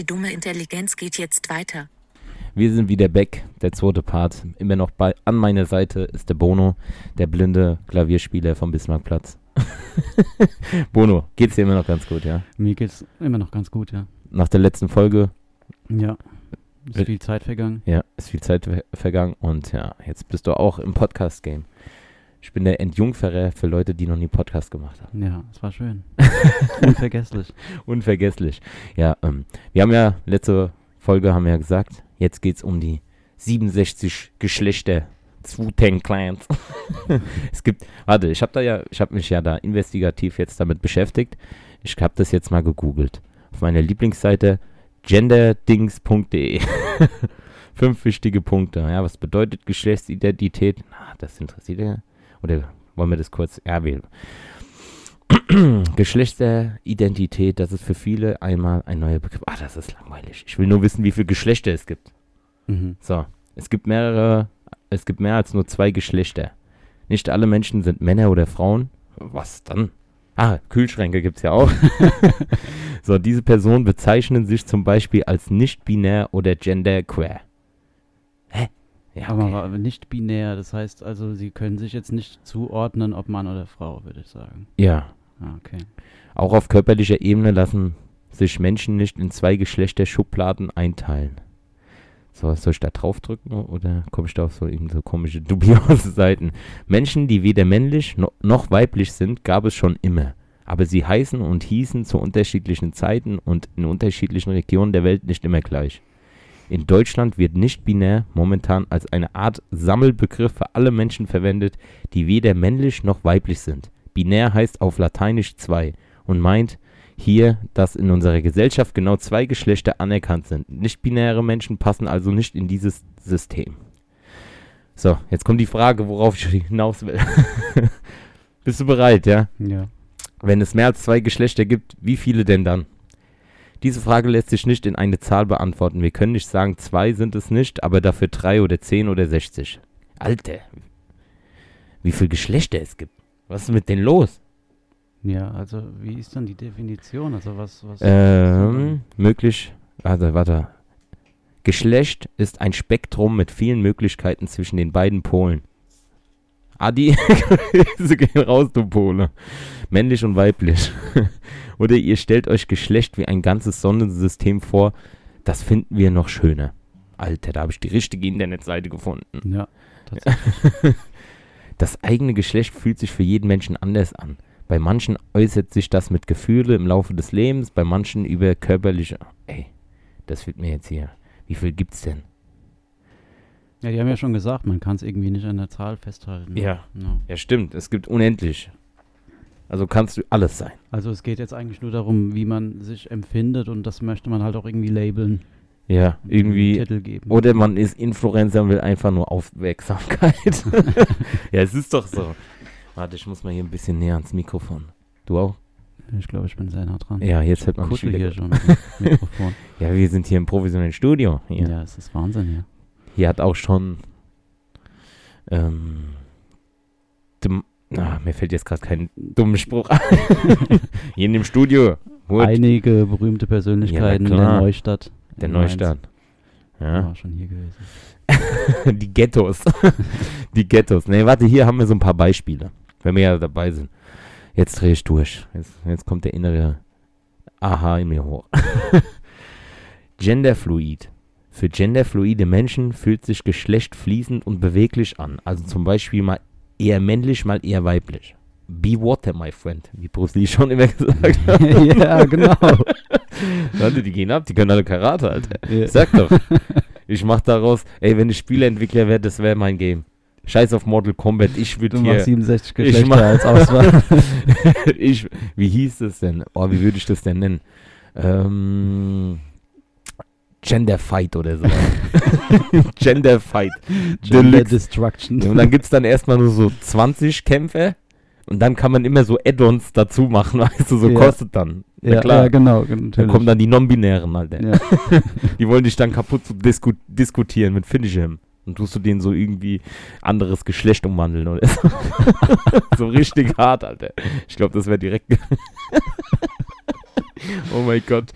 Die dumme Intelligenz geht jetzt weiter. Wir sind wieder back, der zweite Part. Immer noch bei, an meiner Seite ist der Bono, der blinde Klavierspieler vom Bismarckplatz. Bono, geht's dir immer noch ganz gut, ja? Mir geht's immer noch ganz gut, ja. Nach der letzten Folge, Ja. Ist Wird- viel Zeit vergangen. ja, ist viel Zeit ver vergangen und ja, jetzt bist du auch im Podcast-Game. Ich bin der Entjungferer für Leute, die noch nie Podcast gemacht haben. Ja, es war schön. Unvergesslich. Unvergesslich. Ja, ähm, wir haben ja letzte Folge haben wir ja gesagt, jetzt geht's um die 67 Geschlechter Wu-Tang Clans. es gibt, warte, ich habe da ja, ich habe mich ja da investigativ jetzt damit beschäftigt. Ich habe das jetzt mal gegoogelt auf meiner Lieblingsseite genderdings.de. Fünf wichtige Punkte. Ja, was bedeutet Geschlechtsidentität? Na, das interessiert ja. Oder wollen wir das kurz? Wir. Geschlechteridentität, das ist für viele einmal ein neuer Begriff. Ah, das ist langweilig. Ich will nur wissen, wie viele Geschlechter es gibt. Mhm. So, es gibt mehrere, es gibt mehr als nur zwei Geschlechter. Nicht alle Menschen sind Männer oder Frauen. Was dann? Ah, Kühlschränke gibt es ja auch. so, diese Personen bezeichnen sich zum Beispiel als nicht-binär oder genderqueer. Ja, Aber okay. war nicht binär, das heißt also, sie können sich jetzt nicht zuordnen, ob Mann oder Frau, würde ich sagen. ja. Ah, okay. Auch auf körperlicher Ebene lassen sich Menschen nicht in zwei Geschlechterschubladen einteilen. So, soll ich da draufdrücken oder komme ich da auf so, so komische, dubiose Seiten? Menschen, die weder männlich no noch weiblich sind, gab es schon immer. Aber sie heißen und hießen zu unterschiedlichen Zeiten und in unterschiedlichen Regionen der Welt nicht immer gleich. In Deutschland wird nicht-binär momentan als eine Art Sammelbegriff für alle Menschen verwendet, die weder männlich noch weiblich sind. Binär heißt auf Lateinisch zwei und meint hier, dass in unserer Gesellschaft genau zwei Geschlechter anerkannt sind. Nicht-binäre Menschen passen also nicht in dieses System. So, jetzt kommt die Frage, worauf ich hinaus will. Bist du bereit, ja? Ja. Wenn es mehr als zwei Geschlechter gibt, wie viele denn dann? Diese Frage lässt sich nicht in eine Zahl beantworten. Wir können nicht sagen, zwei sind es nicht, aber dafür drei oder zehn oder sechzig. Alter, wie viele Geschlechter es gibt. Was ist mit denen los? Ja, also wie ist dann die Definition? Also was, was Ähm, möglich, also warte. Geschlecht ist ein Spektrum mit vielen Möglichkeiten zwischen den beiden Polen. Adi, Grüße gehen raus, du Pole. Männlich und weiblich. Oder ihr stellt euch Geschlecht wie ein ganzes Sonnensystem vor. Das finden wir noch schöner. Alter, da habe ich die richtige Internetseite gefunden. Ja. Das eigene Geschlecht fühlt sich für jeden Menschen anders an. Bei manchen äußert sich das mit Gefühle im Laufe des Lebens, bei manchen über körperliche. Ey, das wird mir jetzt hier. Wie viel gibt's denn? Ja, die haben ja schon gesagt, man kann es irgendwie nicht an der Zahl festhalten. ne? Ja. Ja. Ja, stimmt. Es gibt unendlich. Also kannst du alles sein. Also es geht jetzt eigentlich nur darum, wie man sich empfindet und das möchte man halt auch irgendwie labeln. Ja, irgendwie. Titel geben. Oder man ist Influencer und will einfach nur Aufmerksamkeit. ja, es ist doch so. Warte, ich muss mal hier ein bisschen näher ans Mikrofon. Du auch? Ich glaube, ich bin sehr nah dran. Ja, jetzt hört man Kuschel hier schon Mikrofon. Ja, wir sind hier im professionellen Studio. Hier. ja. es ist Wahnsinn hier. Hier hat auch schon. Ähm, dem, na, mir fällt jetzt gerade kein dummer Spruch ein. hier in dem Studio. Gut, Einige berühmte Persönlichkeiten Ja, der. Neustadt. der. Neustadt. Ja. War schon hier gewesen. Die Ghettos. Die Ghettos. Nee, warte, hier haben wir so ein paar Beispiele, wenn wir ja dabei sind. Jetzt drehe ich durch. Jetzt, jetzt kommt der innere Aha in mir hoch. Genderfluid. Für genderfluide Menschen fühlt sich Geschlecht fließend und beweglich an. Also zum Beispiel mal eher männlich, mal eher weiblich. Be water, my friend, wie Bruce Lee schon immer gesagt hat. ja, genau. Warte, die gehen ab, die können alle Karate, Alter. Ja. Sag doch. Ich mach daraus, ey, wenn ich Spieleentwickler wäre, das wäre mein Game. Scheiß auf Mortal Kombat, ich würde hier. machst 67 Ich Geschlechter mach- als Auswahl. ich, wie hieß das denn? Oh, wie würde ich das denn nennen? Ähm, Gender Fight oder so. Gender Fight. Gender Deluxe. Destruction. Und dann gibt es dann erstmal nur so 20 Kämpfe und dann kann man immer so Add-ons dazu machen, weißt du, so Ja. kostet dann. Na ja, klar. ja, genau. Dann Natürlich. kommen dann die Non-Binären, Alter. ja. Die wollen dich dann kaputt zu disku diskutieren mit Finisham. Und tust du denen so irgendwie anderes Geschlecht umwandeln oder so. so richtig hart, Alter. Ich glaube, das wäre direkt. oh mein Gott.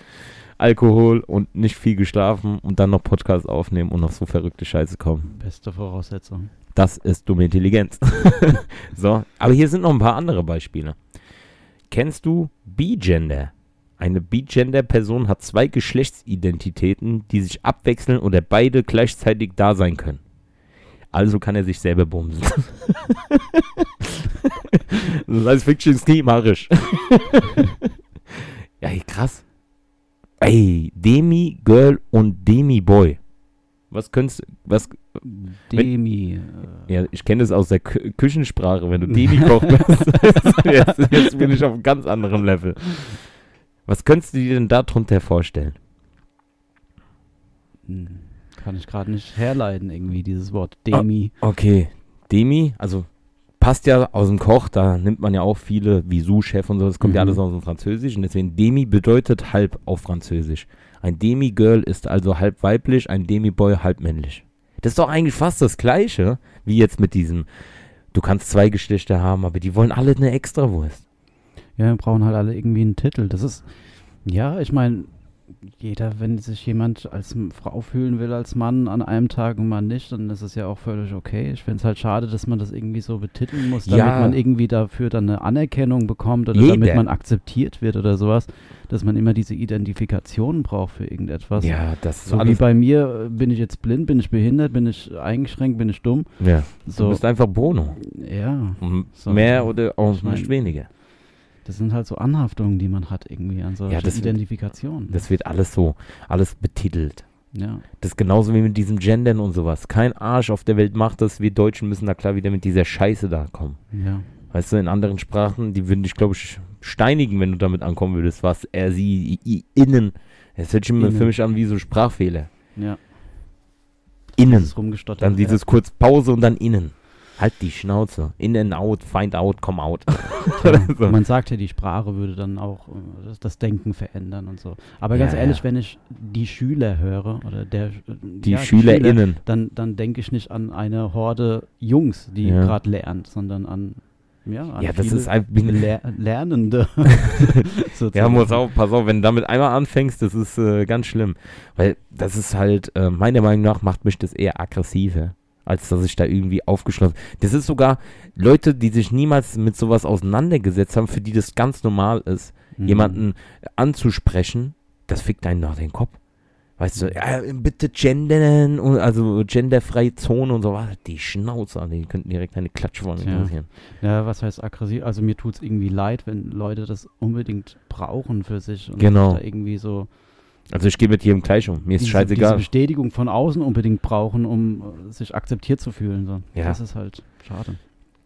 Alkohol und nicht viel geschlafen und dann noch Podcast aufnehmen und noch so verrückte Scheiße kommen. Beste Voraussetzung. Das ist dumme Intelligenz. so, aber hier sind noch ein paar andere Beispiele. Kennst du B-Gender? Eine B-Gender-Person hat zwei Geschlechtsidentitäten, die sich abwechseln oder beide gleichzeitig da sein können. Also kann er sich selber bumsen. das heißt Fiction schemarisch. ja, krass. Ey, Demi-Girl und Demi-Boy. Was könntest was Demi. äh, ja, ich kenne das aus der Kü Küchensprache, wenn du Demi kochst. jetzt, jetzt bin ich auf einem ganz anderen Level. Was könntest du dir denn darunter vorstellen? hm, Kann ich gerade nicht herleiten, irgendwie, dieses Wort. Demi. Okay, Demi, also passt ja aus dem Koch, da nimmt man ja auch viele wie Sous-Chef und so, das kommt ja Mhm. alles aus dem Französischen, deswegen Demi bedeutet halb auf Französisch. Ein Demi-Girl ist also halb weiblich, ein Demi-Boy halb männlich. Das ist doch eigentlich fast das Gleiche, wie jetzt mit diesem, du kannst zwei Geschlechter haben, aber die wollen alle eine Extrawurst. Ja, wir brauchen halt alle irgendwie einen Titel. Das ist, ja, ich meine, jeder, wenn sich jemand als Frau fühlen will, als Mann an einem Tag und man nicht, dann ist es ja auch völlig okay. Ich finde es halt schade, dass man das irgendwie so betiteln muss, damit Ja. man irgendwie dafür dann eine Anerkennung bekommt oder Jeder. damit man akzeptiert wird oder sowas, dass man immer diese Identifikation braucht für irgendetwas. Ja, das ist So wie bei mir, äh, bin ich jetzt blind, bin ich behindert, bin ich eingeschränkt, bin ich dumm. Ja, du So, bist einfach Bono. ja, So. Mehr oder auch Ich mein- nicht weniger. Das sind halt so Anhaftungen, die man hat irgendwie an solche wird- Identifikationen. Das wird alles so, alles betitelt. ja. Das ist genauso wie mit diesem Gendern und sowas. Kein Arsch auf der Welt macht das. Wir Deutschen müssen da klar wieder mit dieser Scheiße da kommen. Ja. Weißt du, in anderen Sprachen, die würden dich, glaube ich, steinigen, wenn du damit ankommen würdest. Was er, sie, i, innen. Das hört sich Innen. für mich an wie so Sprachfehler. Ja. Innen. Dann dieses kurz Pause und dann innen. Halt die Schnauze. In and out, find out, come out. ja. so. Man sagt ja, die Sprache würde dann auch äh, das, Denken verändern und so. Aber ganz Ja, ehrlich, ja. wenn ich die Schüler höre oder der äh, Die SchülerInnen. dann, dann denke ich nicht an eine Horde Jungs, die gerade lernt, sondern an ja, Ja, das ist eine- Lehr Lernende. Ja, muss auf, pass auf, wenn du damit einmal anfängst, das ist äh, ganz schlimm. Weil das ist halt, äh, meiner Meinung nach, macht mich das eher aggressiver, als dass ich da irgendwie aufgeschlossen Das ist sogar Leute, die sich niemals mit sowas auseinandergesetzt haben, für die das ganz normal ist, Mhm. jemanden anzusprechen, das fickt einen nach den Kopf. Weißt du, ja, bitte gendern, und, also genderfreie Zone und so was. Die Schnauze, Alter, die könnten direkt eine Klatsche von mir. Ja, was heißt aggressiv? Also mir tut es irgendwie leid, wenn Leute das unbedingt brauchen für sich und Genau. da irgendwie so Also ich gehe mit jedem gleich um. Mir ist diese, diese scheißegal. Bestätigung von außen unbedingt brauchen, um äh, sich akzeptiert zu fühlen. So. Ja. Das ist halt schade.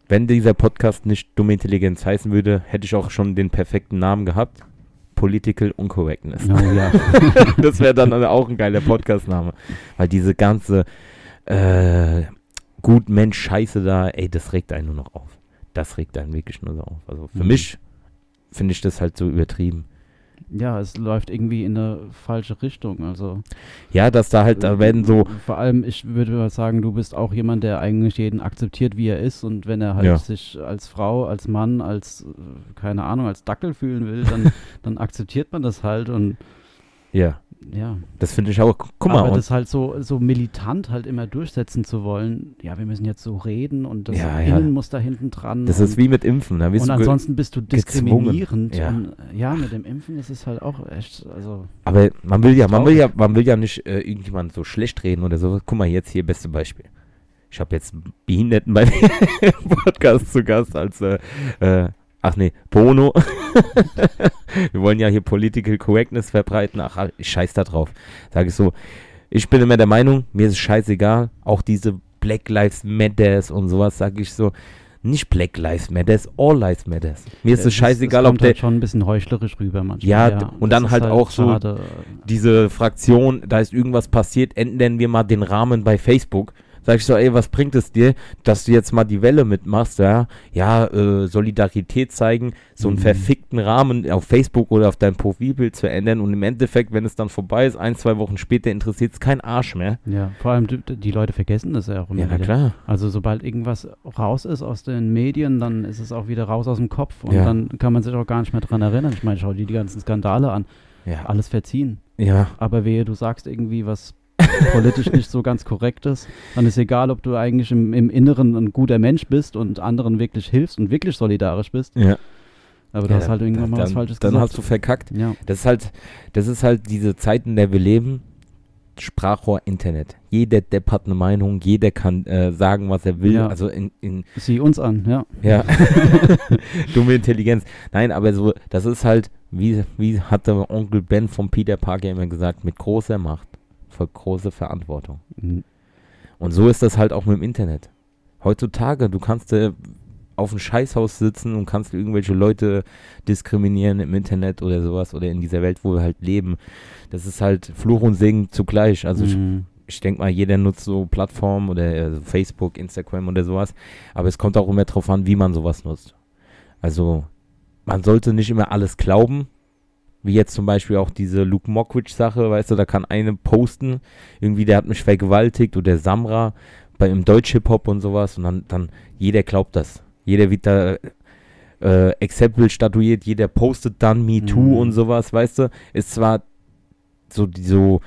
Wenn dieser Podcast nicht dumme Intelligenz heißen würde, hätte ich auch schon den perfekten Namen gehabt. Political Uncorrectness. Oh, ja. das wäre dann auch ein geiler Podcast-Name. Weil diese ganze äh, gut Mensch Scheiße da, ey, das regt einen nur noch auf. Das regt einen wirklich nur so auf. Also für Mhm. mich finde ich das halt so übertrieben. Ja, es läuft irgendwie in eine falsche Richtung. Also Ja, dass da halt, da werden so, Vor allem, ich würde mal sagen, du bist auch jemand, der eigentlich jeden akzeptiert, wie er ist. Und wenn er halt Ja. sich als Frau, als Mann, als, äh, keine Ahnung, als Dackel fühlen will, dann, dann akzeptiert man das halt. Und ja, ja. das finde ich auch, guck mal, Aber und, das halt so, so militant halt immer durchsetzen zu wollen, ja, wir müssen jetzt so reden und das Ja, ja. Innen muss da hinten dran. das und, ist wie mit Impfen. Da wirst und du ge- ansonsten bist du diskriminierend. Ja. Und, äh, ja, mit dem Impfen ist es halt auch echt, also Aber man will ja, man will ja, man will ja nicht äh, irgendjemand so schlecht reden oder so. Guck mal, jetzt hier beste Beispiel. Ich habe jetzt einen Behinderten bei mir im Podcast zu Gast als äh, äh, ach nee, Bono. Wir wollen ja hier Political Correctness verbreiten. Ach, ich scheiß da drauf. Sage ich so. Ich bin immer der Meinung, mir ist es scheißegal. Auch diese Black Lives Matters und sowas, sage ich so. Nicht Black Lives Matters, All Lives Matters. Mir ist es es scheißegal, es ob der, halt schon ein bisschen heuchlerisch rüber manchmal. Ja, d- und dann ist halt auch so- schade. diese Fraktion, da ist irgendwas passiert, ändern wir mal den Rahmen bei Facebook. Sag ich so, ey, was bringt es dir, dass du jetzt mal die Welle mitmachst, ja? Ja, äh, Solidarität zeigen, so einen Mhm. verfickten Rahmen auf Facebook oder auf dein Profilbild zu ändern und im Endeffekt, wenn es dann vorbei ist, ein, zwei Wochen später interessiert es kein Arsch mehr. Ja, vor allem die, die Leute vergessen das ja auch immer Ja, wieder. klar. Also sobald irgendwas raus ist aus den Medien, dann ist es auch wieder raus aus dem Kopf und Ja. dann kann man sich auch gar nicht mehr dran erinnern. Ich meine, schau dir die ganzen Skandale an. Ja. Alles verziehen. Ja, aber wehe, du sagst irgendwie was politisch nicht so ganz korrekt ist, dann ist egal, ob du eigentlich im, im Inneren ein guter Mensch bist und anderen wirklich hilfst und wirklich solidarisch bist, ja. aber du ja, hast halt irgendwann mal dann, was Falsches Dann gesagt. hast du verkackt. ja. Das ist halt, das ist halt diese Zeit, in der wir leben. Sprachrohr Internet. Jeder Depp hat eine Meinung, jeder kann äh, sagen, was er will. Ja. Also in, in Sieh uns an, ja. ja, dumme Intelligenz. Nein, aber so, das ist halt, wie, wie hat der Onkel Ben vom Peter Parker immer gesagt, mit großer Macht große Verantwortung. Mhm. Und so ist das halt auch mit dem Internet. Heutzutage, du kannst äh, auf einem Scheißhaus sitzen und kannst irgendwelche Leute diskriminieren im Internet oder sowas oder in dieser Welt, wo wir halt leben. Das ist halt Fluch und Segen zugleich. Also ich, Mhm. ich denke mal, jeder nutzt so Plattformen oder äh, Facebook, Instagram oder sowas. Aber es kommt auch immer drauf an, wie man sowas nutzt. Also man sollte nicht immer alles glauben. Wie jetzt zum Beispiel auch diese Luke Mockridge-Sache, weißt du, da kann eine posten, irgendwie der hat mich vergewaltigt oder Samra bei im Deutsch-Hip-Hop und sowas und dann, dann jeder glaubt das. Jeder wird da äh, Exempel statuiert, jeder postet dann Me Too Mhm. und sowas, weißt du. Ist zwar so die, so,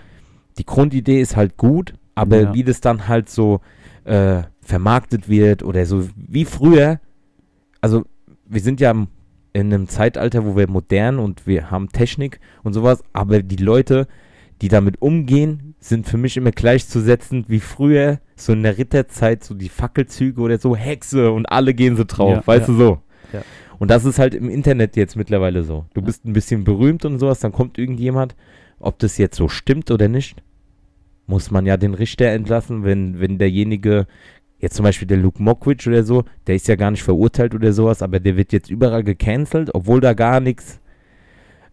die Grundidee ist halt gut, aber Ja. wie das dann halt so äh, vermarktet wird oder so wie früher, also wir sind ja im- in einem Zeitalter, wo wir modern und wir haben Technik und sowas, aber die Leute, die damit umgehen, sind für mich immer gleichzusetzen wie früher, so in der Ritterzeit, so die Fackelzüge oder so, Hexe und alle gehen so drauf, Ja, weißt ja. du so. Ja. Und das ist halt im Internet jetzt mittlerweile so. Du bist ein bisschen berühmt und sowas, dann kommt irgendjemand, ob das jetzt so stimmt oder nicht, muss man ja den Richter entlassen, wenn, wenn derjenige, jetzt zum Beispiel der Luke Mockridge oder so, der ist ja gar nicht verurteilt oder sowas, aber der wird jetzt überall gecancelt, obwohl da gar nichts,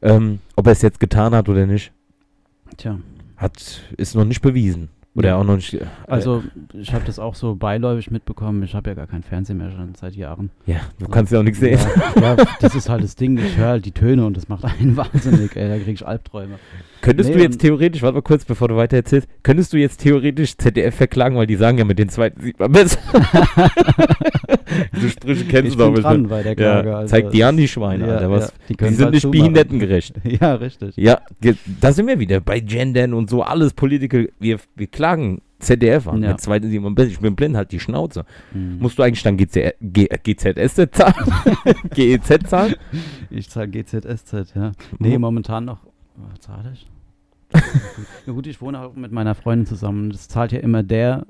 ähm, ob er es jetzt getan hat oder nicht, Tja. hat, ist noch nicht bewiesen. Oder Ja. auch noch nicht. äh, Also, ich habe das auch so beiläufig mitbekommen. Ich habe ja gar kein Fernsehen mehr schon seit Jahren. ja, du kannst ja auch nichts sehen. Ja, ja, das ist halt das Ding. Ich höre halt die Töne und das macht einen wahnsinnig. Ey, da kriege ich Albträume. Könntest Nee, du jetzt theoretisch, warte mal kurz, bevor du weiter erzählst, könntest du jetzt theoretisch ZDF verklagen, weil die sagen ja, mit den zweiten sieht man besser. Diese Sprüche kennst ich du doch bestimmt. bei der Klage. Ja, also zeig die an, die Schweine, ja, Alter. Was, die die sind halt nicht zumachen. behindertengerecht. Ja, richtig. Ja, da sind wir wieder bei Gendern und so, alles Political. Wir, wir klagen ZDF an. Ja. Besser. Ich bin blind, halt die Schnauze. Mhm. Musst du eigentlich dann GZ, G, GZS zahlen? GEZ zahlen? Ich zahle GZSZ, ja. Nee, Mhm. momentan noch. Was zahle ich? ja gut, ich wohne auch mit meiner Freundin zusammen. Das zahlt ja immer der,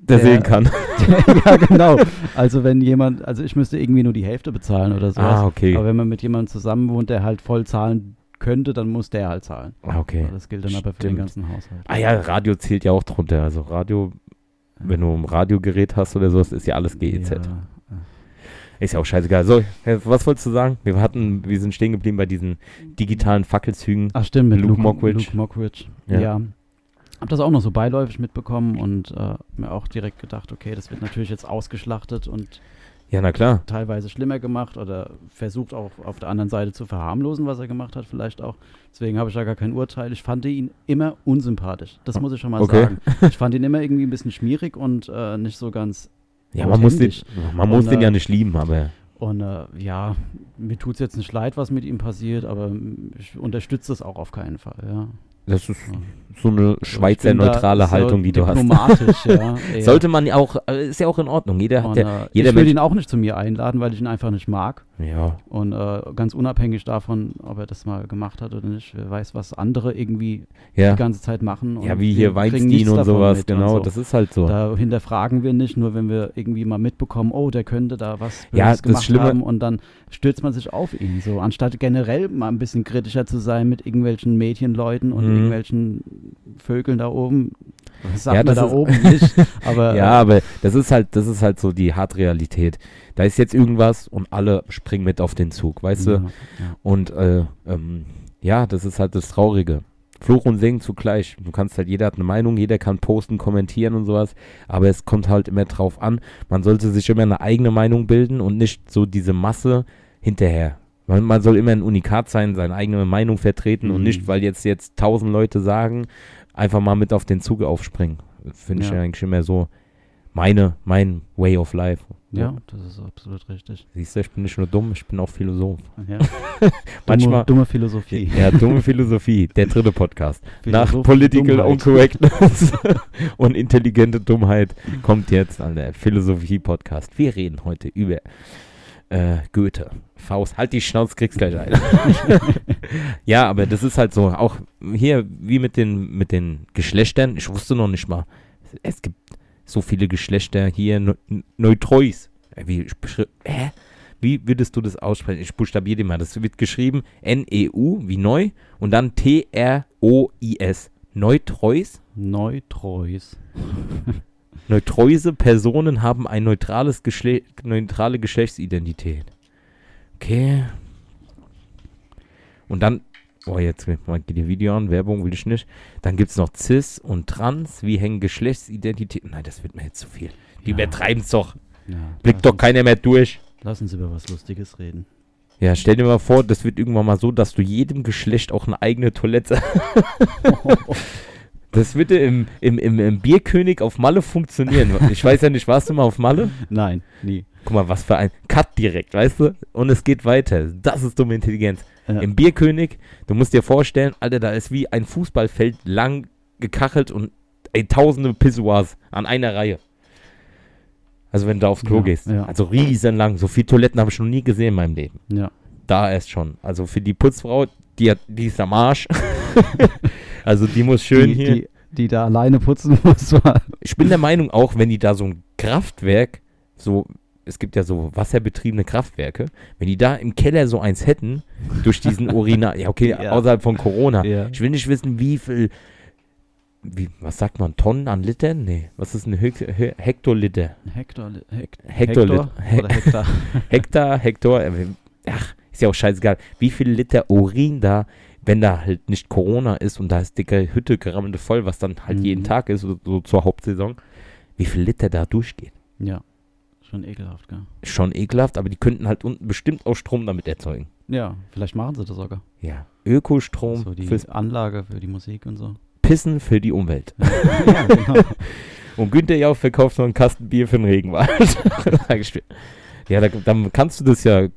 Der, Der- sehen kann. ja, genau. Also wenn jemand, also ich müsste irgendwie nur die Hälfte bezahlen oder sowas. Ah, okay. Aber wenn man mit jemandem zusammen wohnt, der halt voll zahlen könnte, dann muss der halt zahlen. Ah, okay. Das gilt dann aber für den Stimmt. ganzen Haushalt. Ah ja, Radio zählt ja auch drunter. Also Radio, wenn du ein Radiogerät hast oder sowas, ist ja alles GEZ. Ja, Ist ja auch scheißegal. So, was wolltest du sagen? Wir hatten, wir sind stehen geblieben bei diesen digitalen Fackelzügen. Ach stimmt, mit Luke Luke, Mockridge. Luke Mockridge. Ja. Ja. Hab das auch noch so beiläufig mitbekommen und äh, mir auch direkt gedacht, okay, das wird natürlich jetzt ausgeschlachtet und Ja, na klar. teilweise schlimmer gemacht oder versucht auch auf der anderen Seite zu verharmlosen, was er gemacht hat, vielleicht auch. Deswegen habe ich da gar kein Urteil. Ich fand ihn immer unsympathisch. Das muss ich schon mal Okay. sagen. Ich fand ihn immer irgendwie ein bisschen schmierig und äh, nicht so ganz. Ja, man muss, den, man muss Und, den ja äh, nicht lieben, aber Und äh, ja, mir tut es jetzt nicht leid, was mit ihm passiert, aber ich unterstütze das auch auf keinen Fall. Ja. Das ist so eine Ich Schweizer neutrale Haltung, die du hast. diplomatisch, ja. Sollte man auch, äh, ist ja auch in Ordnung. Jeder hat ja, äh, jeder ich will Mensch- ihn auch nicht zu mir einladen, weil ich ihn einfach nicht mag. Ja, Und äh, ganz unabhängig davon, ob er das mal gemacht hat oder nicht, wer weiß, was andere irgendwie ja. die ganze Zeit machen. Ja, und wie hier kriegen Weinstein und sowas, genau, so. das ist halt so. Da hinterfragen wir nicht, nur wenn wir irgendwie mal mitbekommen, oh, der könnte da was Ja, das gemacht Schlimme- haben und dann stürzt man sich auf ihn. So, anstatt generell mal ein bisschen kritischer zu sein mit irgendwelchen Mädchenleuten und Mhm. irgendwelchen Vögeln da oben. Das sagt Ja, man das da ist- oben nicht. Aber ja, aber das ist halt, das ist halt so die Hartrealität. Da ist jetzt irgendwas und alle springen mit auf den Zug, weißt ja, du? ja. Und äh, ähm, ja, das ist halt das Traurige. Fluch und Segen zugleich. Du kannst halt, jeder hat eine Meinung, jeder kann posten, kommentieren und sowas, aber es kommt halt immer drauf an. Man sollte sich immer eine eigene Meinung bilden und nicht so diese Masse hinterher. Man, man soll immer ein Unikat sein, seine eigene Meinung vertreten und Mhm. nicht, weil jetzt jetzt tausend Leute sagen, einfach mal mit auf den Zug aufspringen. Finde ich Ja. ja eigentlich immer so meine, mein Way of Life. Ja, das ist absolut richtig. Siehst du, ich bin nicht nur dumm, ich bin auch Philosoph. Ja. Manchmal- dumme, dumme Philosophie. Ja, dumme Philosophie, der dritte Podcast. Nach Political Dummheit. Uncorrectness und intelligente Dummheit kommt jetzt an der Philosophie-Podcast. Wir reden heute über äh, Goethe. Faust, halt die Schnauze, kriegst gleich ein. ja, aber das ist halt so, auch hier wie mit den, mit den Geschlechtern. Ich wusste noch nicht mal, es gibt so viele Geschlechter hier, Ne- Neutreus. Äh, Wie, hä? Wie würdest du das aussprechen? Ich buchstabiere dir mal. Das wird geschrieben N-E-U wie neu und dann T-R-O-I-S. Neutreus. Neutreus. Neutreuse Personen haben eine neutrales Geschle neutrale Geschlechtsidentität. Okay. Und dann, oh, jetzt mal geht die Video an, Werbung will ich nicht. Dann gibt es noch Cis und Trans. Wie hängen Geschlechtsidentitäten? Nein, das wird mir jetzt zu viel. Die Ja. übertreiben es doch. Ja, Blickt doch keiner mehr durch. Lass uns über was Lustiges reden. Ja, stell dir mal vor, das wird irgendwann mal so, dass du jedem Geschlecht auch eine eigene Toilette. das würde im, im, im, im Bierkönig auf Malle funktionieren. Ich weiß ja nicht, warst du mal auf Malle? Nein, nie. Guck mal, was für ein Cut direkt, weißt du? Und es geht weiter. Das ist dumme Intelligenz. Ja. Im Bierkönig, du musst dir vorstellen, Alter, da ist wie ein Fußballfeld lang gekachelt und ey, tausende Pissoirs an einer Reihe. Also wenn du da aufs Klo Ja, gehst. ja. Also riesenlang. So viele Toiletten habe ich noch nie gesehen in meinem Leben. Ja. Da erst schon. Also für die Putzfrau, die, hat, die ist am Arsch. also die muss schön die, hier. Die, die da alleine putzen muss. Ich bin der Meinung auch, wenn die da so ein Kraftwerk, so, es gibt ja so wasserbetriebene Kraftwerke, wenn die da im Keller so eins hätten, durch diesen Urinal, ja okay, Ja. außerhalb von Corona. Ja. Ich will nicht wissen, wie viel, wie, was sagt man, Tonnen an Litern? Nee, was ist ein He- Hektoliter? Hektor, Hek, Hektoliter. Hektor oder Hektar. Hektar, Hektar, äh, ach, ist ja auch scheißegal. Wie viel Liter Urin da, wenn da halt nicht Corona ist und da ist dicke Hütte gerammelt voll, was dann halt Mhm. jeden Tag ist, so, so zur Hauptsaison, wie viel Liter da durchgeht. ja, schon ekelhaft, gell? Schon ekelhaft, aber die könnten halt unten bestimmt auch Strom damit erzeugen. Ja, vielleicht machen sie das sogar. Ja. Ökostrom So die fürs Anlage für die Musik und so. Pissen für die Umwelt. ja, genau. Und Günther Jauch verkauft noch einen Kasten Bier für den Regenwald. Ja, da, dann kannst du das ja.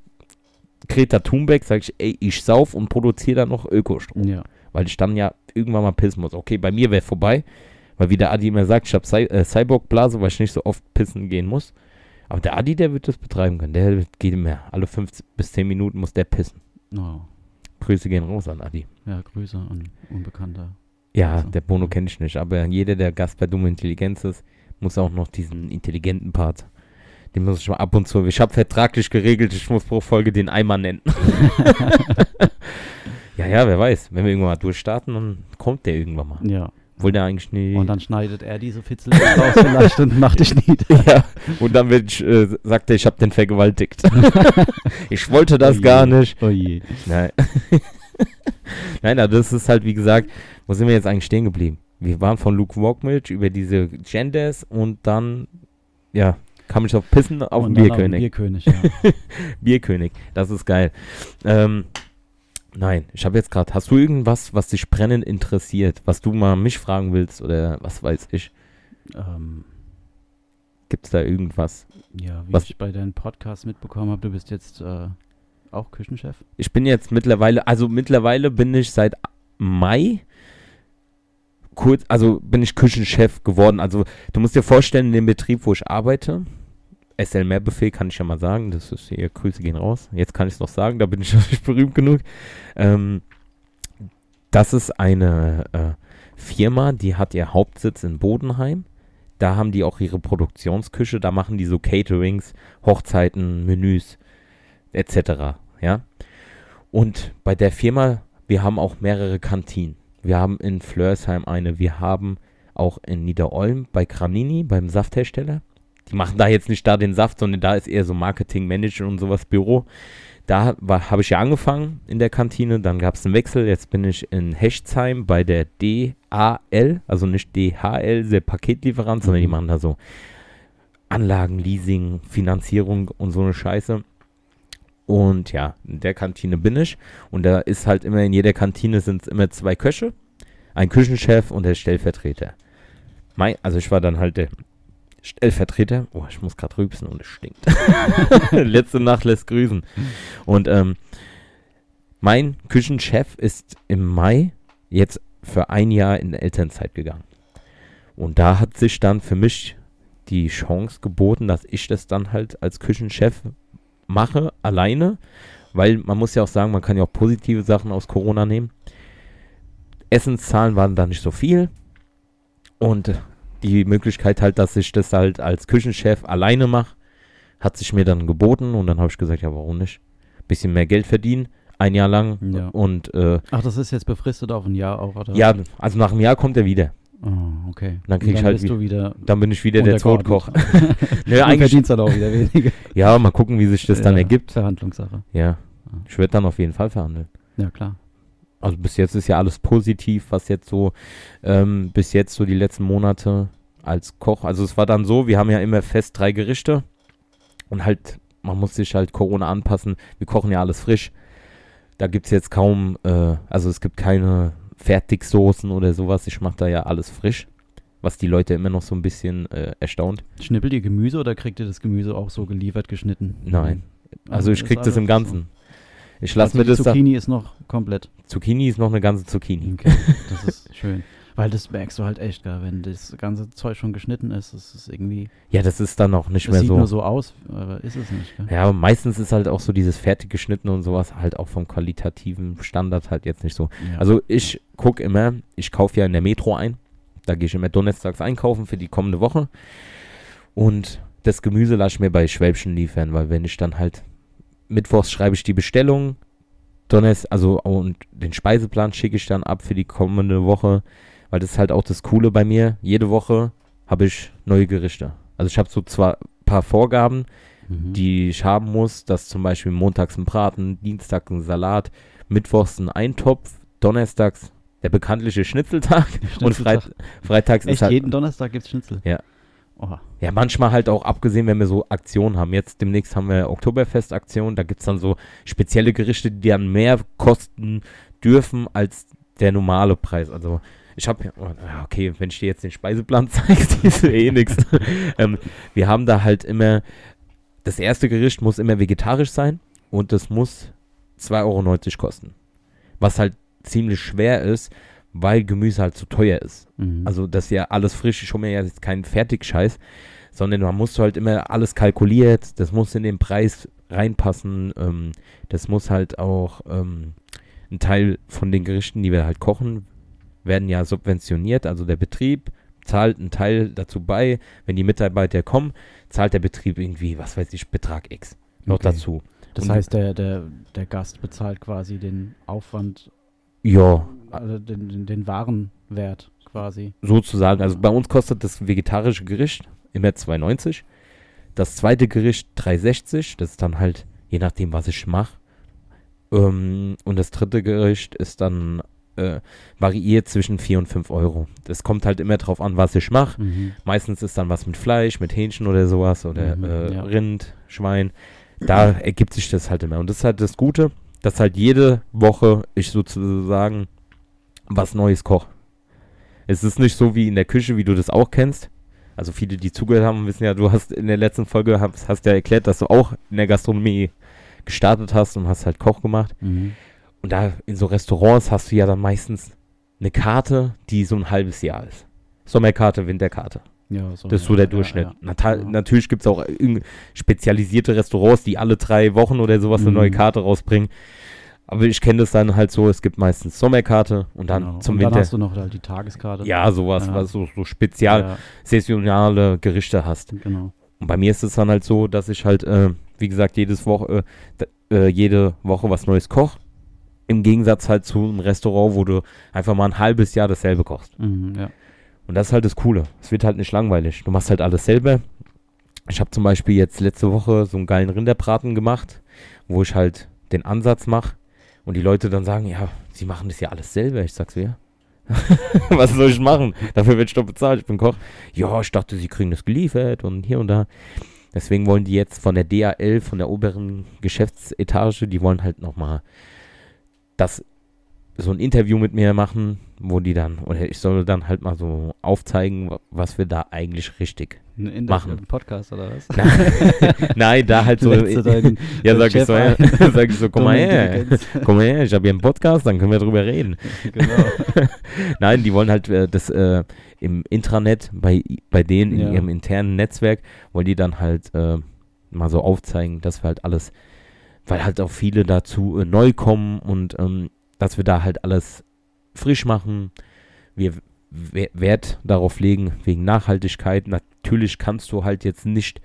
Greta Thunberg, sag ich, ey, ich sauf und produziere dann noch Ökostrom. Ja, Weil ich dann ja irgendwann mal pissen muss. Okay, bei mir wäre vorbei, weil wie der Adi immer sagt, ich habe Cy äh, Cyborg-Blase, weil ich nicht so oft pissen gehen muss. Aber der Adi, der wird das betreiben können. Der geht immer. Alle 5 bis 10 Minuten muss der pissen. oh, Grüße gehen raus an Adi. ja, Grüße an Unbekannter. Ja, Also, der Bono kenne ich nicht, aber jeder, der Gast bei Dumme Intelligenz ist, muss auch noch diesen intelligenten Part. Den muss ich mal ab und zu. Ich habe vertraglich geregelt, ich muss pro Folge den Eimer nennen. ja, ja, wer weiß. Wenn wir irgendwann mal durchstarten, dann kommt der irgendwann mal. Ja. Obwohl der eigentlich nie. Und dann schneidet er diese Fitzel raus vielleicht und macht dich nieder. ja, und dann wird, äh, sagt er, ich habe den vergewaltigt. ich wollte das Oh gar nicht. Oh je. Nein. Nein, aber das ist halt, wie gesagt, wo sind wir jetzt eigentlich stehen geblieben? Wir waren von Luke Walkmilch über diese Genders und dann, ja, kam ich auf Pissen auf den Bierkönig. Bierkönig, ja. Bierkönig, das ist geil. Ähm, nein, ich habe jetzt gerade, hast du irgendwas, was dich brennend interessiert, was du mal mich fragen willst oder was weiß ich? ähm, Gibt es da irgendwas? ja, wie Was- ich bei deinem Podcast mitbekommen habe, du bist jetzt äh, auch Küchenchef. Ich bin jetzt mittlerweile, also mittlerweile bin ich seit Mai kurz, also bin ich Küchenchef geworden. Also du musst dir vorstellen, in dem Betrieb, wo ich arbeite, SL Mehrbefehl kann ich ja mal sagen, das ist hier, Grüße gehen raus. Jetzt kann ich es noch sagen, da bin ich noch nicht berühmt genug. Ähm, das ist eine äh, Firma, die hat ihr Hauptsitz in Bodenheim. Da haben die auch ihre Produktionsküche, da machen die so Caterings, Hochzeiten, Menüs etc. Ja. Und bei der Firma, wir haben auch mehrere Kantinen. Wir haben in Flörsheim eine, wir haben auch in Niederolm bei Granini, beim Safthersteller. Die machen da jetzt nicht da den Saft, sondern da ist eher so Marketing, Manager und sowas Büro. Da habe ich ja angefangen in der Kantine, dann gab es einen Wechsel. Jetzt bin ich in Hechtsheim bei der DAL, also nicht DHL, der Paketlieferant, sondern die Mhm. machen da so Anlagen, Leasing, Finanzierung und so eine Scheiße. Und ja, in der Kantine bin ich. Und da ist halt immer, in jeder Kantine sind es immer zwei Köche, ein Küchenchef und der Stellvertreter. Mein, also ich war dann halt der Stellvertreter. Oh, ich muss gerade rübsen und es stinkt. Letzte Nacht lässt grüßen. Und ähm, mein Küchenchef ist im Mai jetzt für ein Jahr in Elternzeit gegangen. Und da hat sich dann für mich die Chance geboten, dass ich das dann halt als Küchenchef mache, alleine. Weil man muss ja auch sagen, man kann ja auch positive Sachen aus Corona nehmen. Essenszahlen waren da nicht so viel. Und die Möglichkeit halt, dass ich das halt als Küchenchef alleine mache, hat sich mir dann geboten. Und dann habe ich gesagt, ja, warum nicht? Bisschen mehr Geld verdienen, ein Jahr lang. Ja. Und äh, Ach, das ist jetzt befristet auf ein Jahr auch, oder? ja, also nach einem Jahr kommt er wieder. Oh, okay. Dann krieg Und ich halt bist du wieder Dann bin ich wieder der. Zweitkoch. Nö, Du verdienst dann auch wieder weniger. ja, mal gucken, wie sich das dann Ja, ergibt. Verhandlungssache. Ja, ich werde dann auf jeden Fall verhandeln. Ja, klar. Also bis jetzt ist ja alles positiv, was jetzt so, ähm, bis jetzt so die letzten Monate als Koch. Also es war dann so, wir haben ja immer fest drei Gerichte und halt, man muss sich halt Corona anpassen. Wir kochen ja alles frisch. Da gibt es jetzt kaum, äh, also es gibt keine Fertigsoßen oder sowas. Ich mache da ja alles frisch, was die Leute immer noch so ein bisschen äh, erstaunt. Schnippelt ihr Gemüse oder kriegt ihr das Gemüse auch so geliefert, geschnitten? Nein. Also ich ist krieg das im Ganzen. Ich lasse Also mir das da. Zucchini ist noch komplett. Zucchini ist noch eine ganze Zucchini. Okay, das ist schön. Weil das merkst du halt echt, gell, wenn das ganze Zeug schon geschnitten ist, das ist irgendwie, Ja, das ist dann auch nicht mehr sieht so. nur so aus, aber ist es nicht, gell? Ja, aber meistens ist halt auch so dieses fertig geschnitten und sowas halt auch vom qualitativen Standard halt jetzt nicht so. Ja. Also ich gucke immer, ich kaufe ja in der Metro ein. Da gehe ich immer donnerstags einkaufen für die kommende Woche. Und das Gemüse lasse ich mir bei Schwäbchen liefern, weil wenn ich dann halt mittwochs schreibe ich die Bestellung, Donnerstag, also und den Speiseplan schicke ich dann ab für die kommende Woche, weil das ist halt auch das Coole bei mir. Jede Woche habe ich neue Gerichte. Also ich habe so zwar ein paar Vorgaben, Mhm. die ich haben muss, dass zum Beispiel montags ein Braten, Dienstag ein Salat, mittwochs ein Eintopf, donnerstags der bekanntliche Schnitzeltag und Freit Schnitzeltag. freitags ist Echt, halt, jeden Donnerstag gibt's Schnitzel? Ja. Oha. ja manchmal halt auch abgesehen, wenn wir so Aktionen haben. Jetzt demnächst haben wir Oktoberfest-Aktion, da gibt es dann so spezielle Gerichte, die dann mehr kosten dürfen als der normale Preis. Also ich habe, okay, wenn ich dir jetzt den Speiseplan zeige, siehst du eh nichts. Ähm, wir haben da halt immer, das erste Gericht muss immer vegetarisch sein und das muss 2,90 Euro kosten. Was halt ziemlich schwer ist, weil Gemüse halt zu teuer ist. Mhm. Also das ist ja alles frisch, ich hole mir ja jetzt keinen Fertigscheiß, sondern man muss halt immer alles kalkuliert, das muss in den Preis reinpassen, ähm, das muss halt auch ähm, ein Teil von den Gerichten, die wir halt kochen, werden ja subventioniert, also der Betrieb zahlt einen Teil dazu bei, wenn die Mitarbeiter kommen, zahlt der Betrieb irgendwie, was weiß ich, Betrag X noch Okay. dazu. Das und- heißt, der, der, der Gast bezahlt quasi den Aufwand, Ja, also den, den, den Warenwert quasi. sozusagen. Also bei uns kostet das vegetarische Gericht immer 2,90. Das zweite Gericht 3,60. Das ist dann halt, je nachdem, was ich mache. Ähm, und das dritte Gericht ist dann äh, variiert zwischen 4 und 5 Euro. Das kommt halt immer drauf an, was ich mache. Mhm. Meistens ist dann was mit Fleisch, mit Hähnchen oder sowas oder Mhm, äh, ja. Rind, Schwein. Da ergibt sich das halt immer. Und das ist halt das Gute, dass halt jede Woche ich sozusagen was Neues koche. Es ist nicht so wie in der Küche, wie du das auch kennst. Also viele, die zugehört haben, wissen ja, du hast in der letzten Folge hast, hast ja erklärt, dass du auch in der Gastronomie gestartet hast und hast halt Koch gemacht. Mhm. Und da in so Restaurants hast du ja dann meistens eine Karte, die so ein halbes Jahr ist. Sommerkarte, Winterkarte. Ja, so, Das ist so der ja, Durchschnitt. ja. Ja. Natürlich gibt es auch spezialisierte Restaurants, die alle drei Wochen oder sowas eine Mhm. neue Karte rausbringen. Aber ich kenne das dann halt so, es gibt meistens Sommerkarte und dann Genau. zum und dann Winter. hast du noch halt die Tageskarte. ja, sowas, was so, so spezial saisonale Gerichte hast. genau. Und bei mir ist es dann halt so, dass ich halt, äh, wie gesagt, jedes Woche, äh, äh, jede Woche was Neues koche. Im Gegensatz halt zu einem Restaurant, wo du einfach mal ein halbes Jahr dasselbe kochst. Mhm, ja. Und das ist halt das Coole. Es wird halt nicht langweilig. Du machst halt alles selber. Ich habe zum Beispiel jetzt letzte Woche so einen geilen Rinderbraten gemacht, wo ich halt den Ansatz mache und die Leute dann sagen, ja, sie machen das ja alles selber. Ich sag's ja. Was soll ich machen? Dafür wird ich doch bezahlt. Ich bin Koch. Ja, ich dachte, sie kriegen das geliefert und hier und da. Deswegen wollen die jetzt von der DAL, von der oberen Geschäftsetage, die wollen halt nochmal das so ein Interview mit mir machen, wo die dann, oder ich soll dann halt mal so aufzeigen, wa- was wir da eigentlich richtig Inter- Machen. ein Podcast oder was? Nein, da halt so. Deinen- ja, sag ich so, ja, sag ich so, komm mal her. Komm mal her, ich habe hier einen Podcast, dann können wir drüber reden. genau. Nein, die wollen halt äh, das äh, im Intranet, bei, bei denen in Ja. ihrem internen Netzwerk, wollen die dann halt äh, mal so aufzeigen, dass wir halt alles, weil halt auch viele dazu äh, neu kommen und ähm, dass wir da halt alles frisch machen. Wir We- Wert darauf legen wegen Nachhaltigkeit. Natürlich kannst du halt jetzt nicht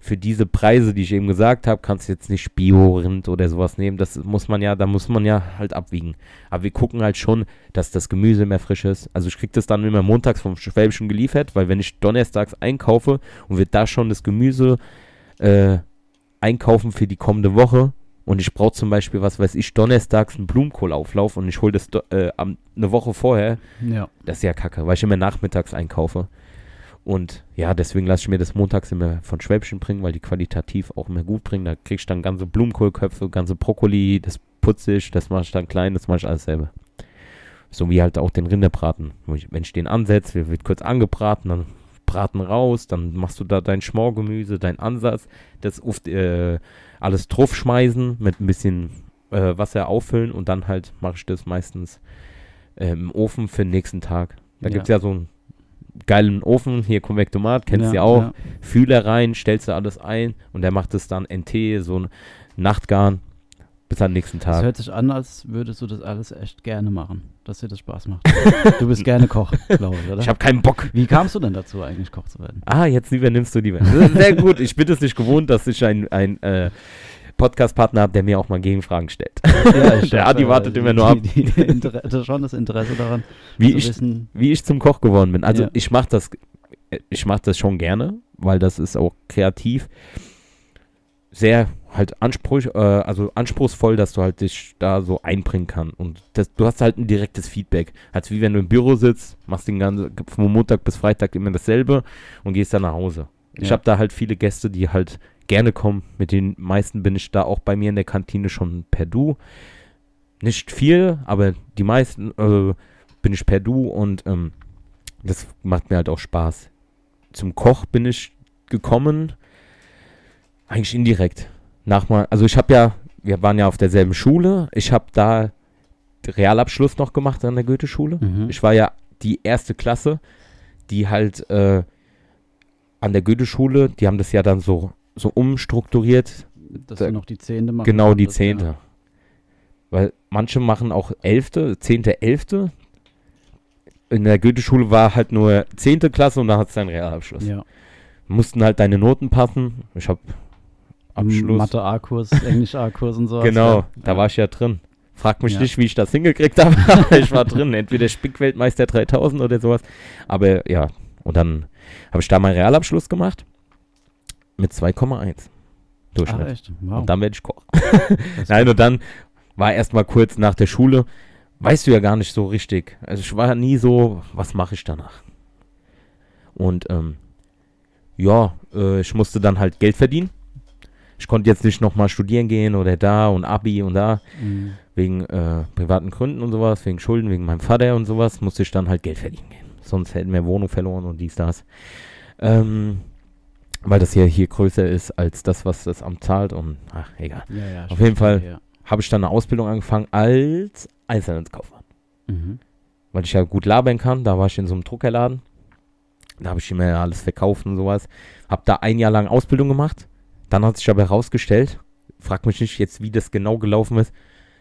für diese Preise, die ich eben gesagt habe, kannst du jetzt nicht Bio-Rind oder sowas nehmen. Das muss man ja, da muss man ja halt abwiegen. Aber wir gucken halt schon, dass das Gemüse mehr frisch ist. Also ich kriege das dann immer montags vom Schwäbischen geliefert, weil wenn ich donnerstags einkaufe und wir da schon das Gemüse äh, einkaufen für die kommende Woche und ich brauche zum Beispiel, was weiß ich, donnerstags einen Blumenkohlauflauf und ich hole das äh, am, eine Woche vorher, Ja. das ist ja kacke, weil ich immer nachmittags einkaufe. Und ja, deswegen lasse ich mir das montags immer von Schwäbchen bringen, weil die qualitativ auch immer gut bringen. Da krieg ich dann ganze Blumenkohlköpfe, ganze Brokkoli, das putze ich, das mache ich dann klein, das mache ich alles selber. So wie halt auch den Rinderbraten. Wenn ich den ansetze, wird, wird kurz angebraten, dann braten raus, dann machst du da dein Schmorgemüse, dein Ansatz, das oft äh, alles drauf schmeißen, mit ein bisschen äh, Wasser auffüllen und dann halt mache ich das meistens äh, im Ofen für den nächsten Tag. Da Ja. gibt es ja so einen geilen Ofen, hier Konvektomat, kennst du ja, ja auch. Ja. Fühler rein, stellst du alles ein und der macht es dann NT, so ein Nachtgarn, bis am nächsten Das Tag. hört sich an, als würdest du das alles echt gerne machen, dass dir das Spaß macht. du bist gerne Koch, glaube ich, oder? Ich habe keinen Bock. Wie kamst du denn dazu, eigentlich Koch zu werden? Ah, jetzt lieber nimmst du. Das ist sehr gut. Ich bin es nicht gewohnt, dass ich ein, ein äh, Podcast-Partner habe, der mir auch mal Gegenfragen stellt. Der Adi wartet immer nur ab. Die, die Inter das schon das Interesse daran, Wie zu ich, wissen. wie ich zum Koch geworden bin. Also Ja. ich mache das, ich mache das schon gerne, weil das ist auch kreativ. Sehr halt Anspruch, äh, also anspruchsvoll, dass du halt dich da so einbringen kann. Und das, du hast halt ein direktes Feedback. Als wie wenn du im Büro sitzt, machst den ganzen, von Montag bis Freitag immer dasselbe und gehst dann nach Hause. Ich Ja. habe da halt viele Gäste, die halt gerne kommen. Mit den meisten bin ich da auch bei mir in der Kantine schon per Du. Nicht viel, aber die meisten äh, bin ich per Du und ähm, das macht mir halt auch Spaß. Zum Koch bin ich gekommen, eigentlich indirekt. Nach mal, also ich habe ja, wir waren ja auf derselben Schule. Ich habe da Realabschluss noch gemacht an der Goethe-Schule. Mhm. Ich war ja die erste Klasse, die halt äh, an der Goethe-Schule, die haben das ja dann so, so umstrukturiert, dass da- du noch die Zehnte machen genau die Zehnte. Ja. Weil manche machen auch Elfte, Zehnte, Elfte. In der Goethe-Schule war halt nur Zehnte Klasse und da hat es dann Realabschluss. Ja. Mussten halt deine Noten passen. Ich habe Abschluss. Mathe A-Kurs, Englisch A-Kurs und so. Genau, ja. da war ich ja drin. Frag mich Ja. nicht, wie ich das hingekriegt habe, aber ich war drin. Entweder Spickweltmeister 3000 oder sowas. Aber ja, und dann habe ich da meinen Realabschluss gemacht mit 2,1 Ach, Durchschnitt. echt? Wow. Und dann werde ich Koch. Nein, und dann war erst mal kurz nach der Schule, weißt du ja gar nicht so richtig. Also ich war nie so, was mache ich danach? Und ähm, ja, äh, ich musste dann halt Geld verdienen. Ich konnte jetzt nicht nochmal studieren gehen oder da und Abi und da, Mhm. wegen äh, privaten Gründen und sowas, wegen Schulden, wegen meinem Vater und sowas, musste ich dann halt Geld verdienen gehen. Sonst hätten wir Wohnung verloren und dies, das. Ähm, weil das ja hier größer ist als das, was das Amt zahlt und ach, egal. Ja, ja, Auf jeden Fall. Ja. Habe ich dann eine Ausbildung angefangen als Einzelhandelskaufmann. Mhm. Weil ich ja gut labern kann. Da war ich in so einem Druckerladen. Da habe ich immer alles verkauft und sowas. Habe da ein Jahr lang Ausbildung gemacht. Dann hat sich aber herausgestellt, frag mich nicht jetzt, wie das genau gelaufen ist,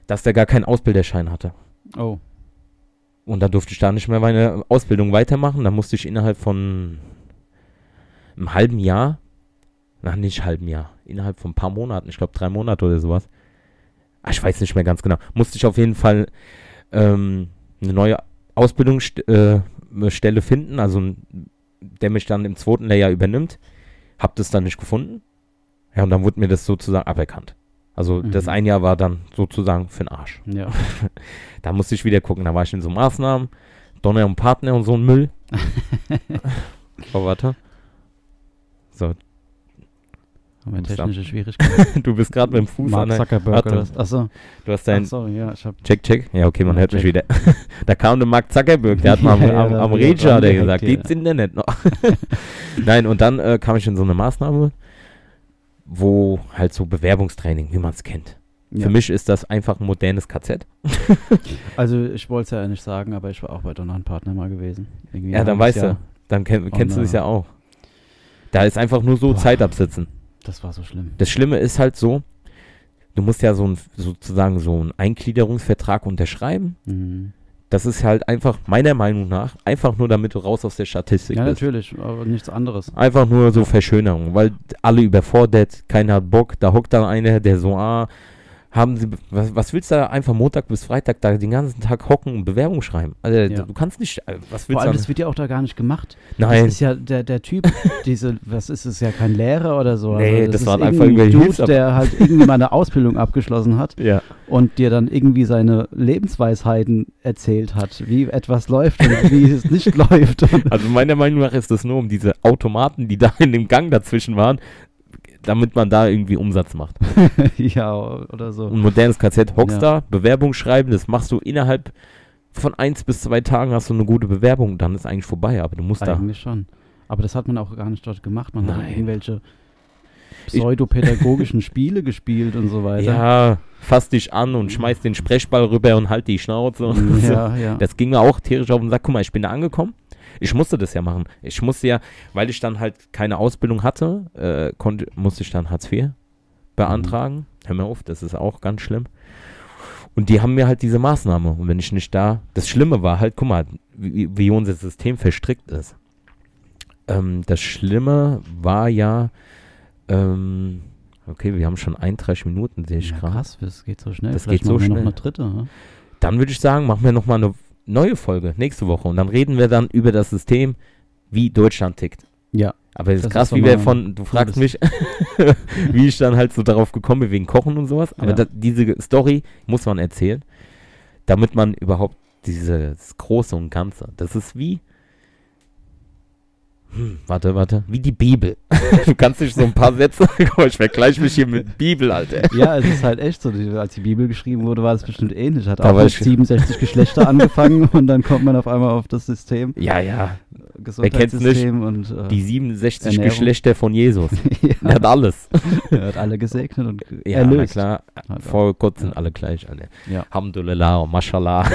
dass der gar keinen Ausbilderschein hatte. Oh, Und dann durfte ich da nicht mehr meine Ausbildung weitermachen. Da musste ich innerhalb von einem halben Jahr, na nicht halben Jahr, innerhalb von ein paar Monaten, ich glaube drei Monate oder sowas, ah, ich weiß nicht mehr ganz genau, musste ich auf jeden Fall ähm, eine neue Ausbildungsstelle äh, finden, also der mich dann im zweiten Lehrjahr übernimmt. Hab das dann nicht gefunden. Ja, und dann wurde mir das sozusagen aberkannt. Also das Mhm. ein Jahr war dann sozusagen für den Arsch. ja. Da musste ich wieder gucken. Da war ich in so Maßnahmen, Donner und Partner und so ein Müll. oh, warte. So. Haben wir technische Schwierigkeiten. Du bist gerade mit dem Fuß an Mark der, Zuckerberg oder was? Achso, Du hast dein. ach so, ja, ich hab Check, check. Ja, okay, man Ja, hört mich check. wieder. da kam der Mark Zuckerberg, der hat mal am, Ja, am, am wird er Rage hat er dran gesagt, geht's Internet noch? Nein, und dann äh, kam ich in so eine Maßnahme, wo halt so Bewerbungstraining, wie man es kennt. ja. Für mich ist das einfach ein modernes KZ. Also ich wollte es ja nicht sagen, aber ich war auch bei Donner Partner mal gewesen. Irgendwie Ja, dann weißt Jahr. du. Dann kenn, kennst du äh, es ja auch. Da ist einfach nur so Boah. Zeit absitzen. Das war so schlimm. Das Schlimme ist halt so, du musst ja so ein, sozusagen so einen Eingliederungsvertrag unterschreiben. Mhm. Das ist halt einfach, meiner Meinung nach, einfach nur, damit du raus aus der Statistik Ja, bist. natürlich, aber nichts anderes. Einfach nur so Verschönerung, weil alle überfordert, keiner hat Bock, da hockt dann einer, der so, ah, haben sie, was, was willst du da einfach Montag bis Freitag da den ganzen Tag hocken und Bewerbung schreiben? Also, Ja. du, kannst nicht, äh, was Vor willst allem, du? das wird ja auch da gar nicht gemacht. Nein, Das ist ja der, der Typ, diese, was ist es ja kein Lehrer oder so. Nee, aber das ist waren einfach irgendein irgendwelche Dude, der halt irgendwie mal eine Ausbildung abgeschlossen hat ja. und dir dann irgendwie seine Lebensweisheiten erzählt hat, wie etwas läuft und wie es nicht läuft. Also meiner Meinung nach ist das nur um diese Automaten, die da in dem Gang dazwischen waren, damit man da irgendwie Umsatz macht. ja, oder so. Ein modernes KZ hockst Ja. da, Bewerbung schreiben, das machst du innerhalb von eins bis zwei Tagen hast du eine gute Bewerbung, dann ist eigentlich vorbei, aber du musst da. Eigentlich schon. Aber das hat man auch gar nicht dort gemacht. Man hat Nein. irgendwelche pseudopädagogischen Spiele gespielt und so weiter. Ja, fass dich an und schmeiß den Sprechball rüber und halt die Schnauze. und so. ja, ja. Das ging mir auch tierisch auf den Sack. Guck mal, ich bin da angekommen. Ich musste das ja machen. Ich musste ja, weil ich dann halt keine Ausbildung hatte, äh, konnte, musste ich dann Hartz IV beantragen. Hör mir auf, das ist auch ganz schlimm. Und die haben mir halt diese Maßnahme. Und wenn ich nicht da, das Schlimme war halt, guck mal, wie, wie unser System verstrickt ist. Ähm, das Schlimme war ja, ähm, okay, wir haben schon 31 Minuten, sehe ich ja, gerade. krass, das geht so schnell. Das Vielleicht geht so schnell. noch eine dritte. Ne? Dann würde ich sagen, machen wir nochmal eine neue Folge nächste Woche. Und dann reden wir dann über das System, wie Deutschland tickt. Ja. Aber es ist Das krass, ist wie wir von, du fragst mich, wie ich dann halt so darauf gekommen bin, wegen Kochen und sowas. Aber Ja. da, diese Story muss man erzählen, damit man überhaupt dieses Große und Ganze, das ist wie, hm, warte, warte, wie die Bibel. du kannst nicht so ein paar Sätze, ich vergleiche mich hier mit Bibel, Alter. Ja, es ist halt echt so. Als die Bibel geschrieben wurde, war das bestimmt ähnlich. Hat Da auch mit ich- 67 Geschlechter angefangen und dann kommt man auf einmal auf das System, Ja, ja, kennt's nicht? Gesundheitssystem und äh, die 67 Ernährung. Geschlechter von Jesus. Er ja, hat alles. er hat alle gesegnet und Ja, erlöst. klar, Hat auch. vor Gott sind Ja. alle gleich, Alter. Ja. Alhamdulillah, und Mashallah.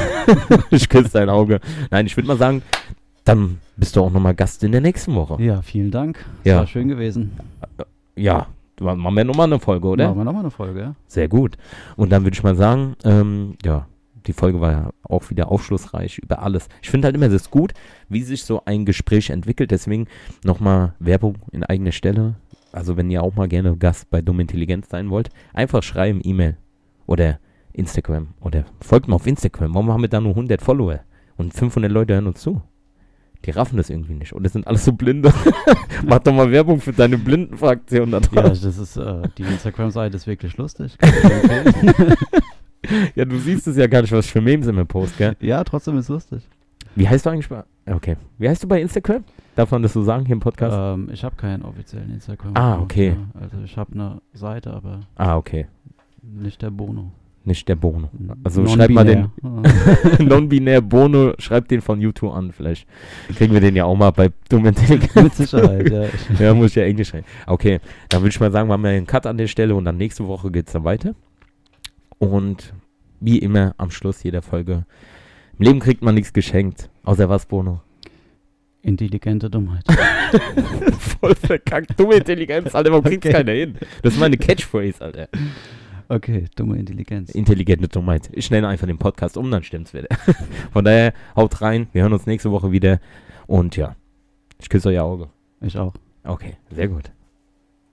ich küsse dein Auge. Nein, ich würde mal sagen, dann bist du auch nochmal Gast in der nächsten Woche. ja, vielen Dank. Es Ja. war schön gewesen. Ja, dann machen wir nochmal eine Folge, oder? Machen wir nochmal eine Folge, ja? Sehr gut. Und dann würde ich mal sagen, ähm, ja, die Folge war ja auch wieder aufschlussreich über alles. Ich finde halt immer das ist gut, wie sich so ein Gespräch entwickelt. Deswegen nochmal Werbung in eigener Stelle. Also wenn ihr auch mal gerne Gast bei Dumme Intelligenz sein wollt, einfach schreiben, E-Mail oder Instagram oder folgt mir auf Instagram. Warum haben wir da nur 100 Follower und 500 Leute hören uns zu? Die raffen das irgendwie nicht. Und das sind alles so Blinde. Mach doch mal Werbung für deine Blindenfraktion da Ja, draußen. das ist, äh, die Instagram-Seite ist wirklich lustig. Ja, du siehst es ja gar nicht, was für Memes immer post, gell? ja, trotzdem ist lustig. Wie heißt du eigentlich bei. Okay. Wie heißt du bei Instagram? Darf man das so sagen hier im Podcast? Ähm, ich habe keinen offiziellen Instagram. Ah, okay. Ja, also ich habe eine Seite, aber ah, okay. nicht der Bono. Nicht der Bono. Also schreib mal den Non-binär. Bono, schreib den von YouTube an. Vielleicht kriegen wir den ja auch mal bei Intelligenz. Mit Sicherheit, ja. Ja, muss ich ja Englisch reden. Okay, dann würde ich mal sagen, machen wir einen Cut an der Stelle und dann nächste Woche geht es dann weiter. Und wie immer am Schluss jeder Folge. Im Leben kriegt man nichts geschenkt. Außer was, Bono? Intelligente Dummheit. Voll verkackt. Dumme Intelligenz, Alter, warum kriegt's Okay. keiner hin? Das ist meine Catchphrase, Alter. Okay, dumme Intelligenz. Intelligente Dummheit. Ich nenne einfach den Podcast um, dann stimmt's wieder. Von daher, haut rein. Wir hören uns nächste Woche wieder. Und ja, ich küsse euer Auge. Ich auch. Okay, sehr gut.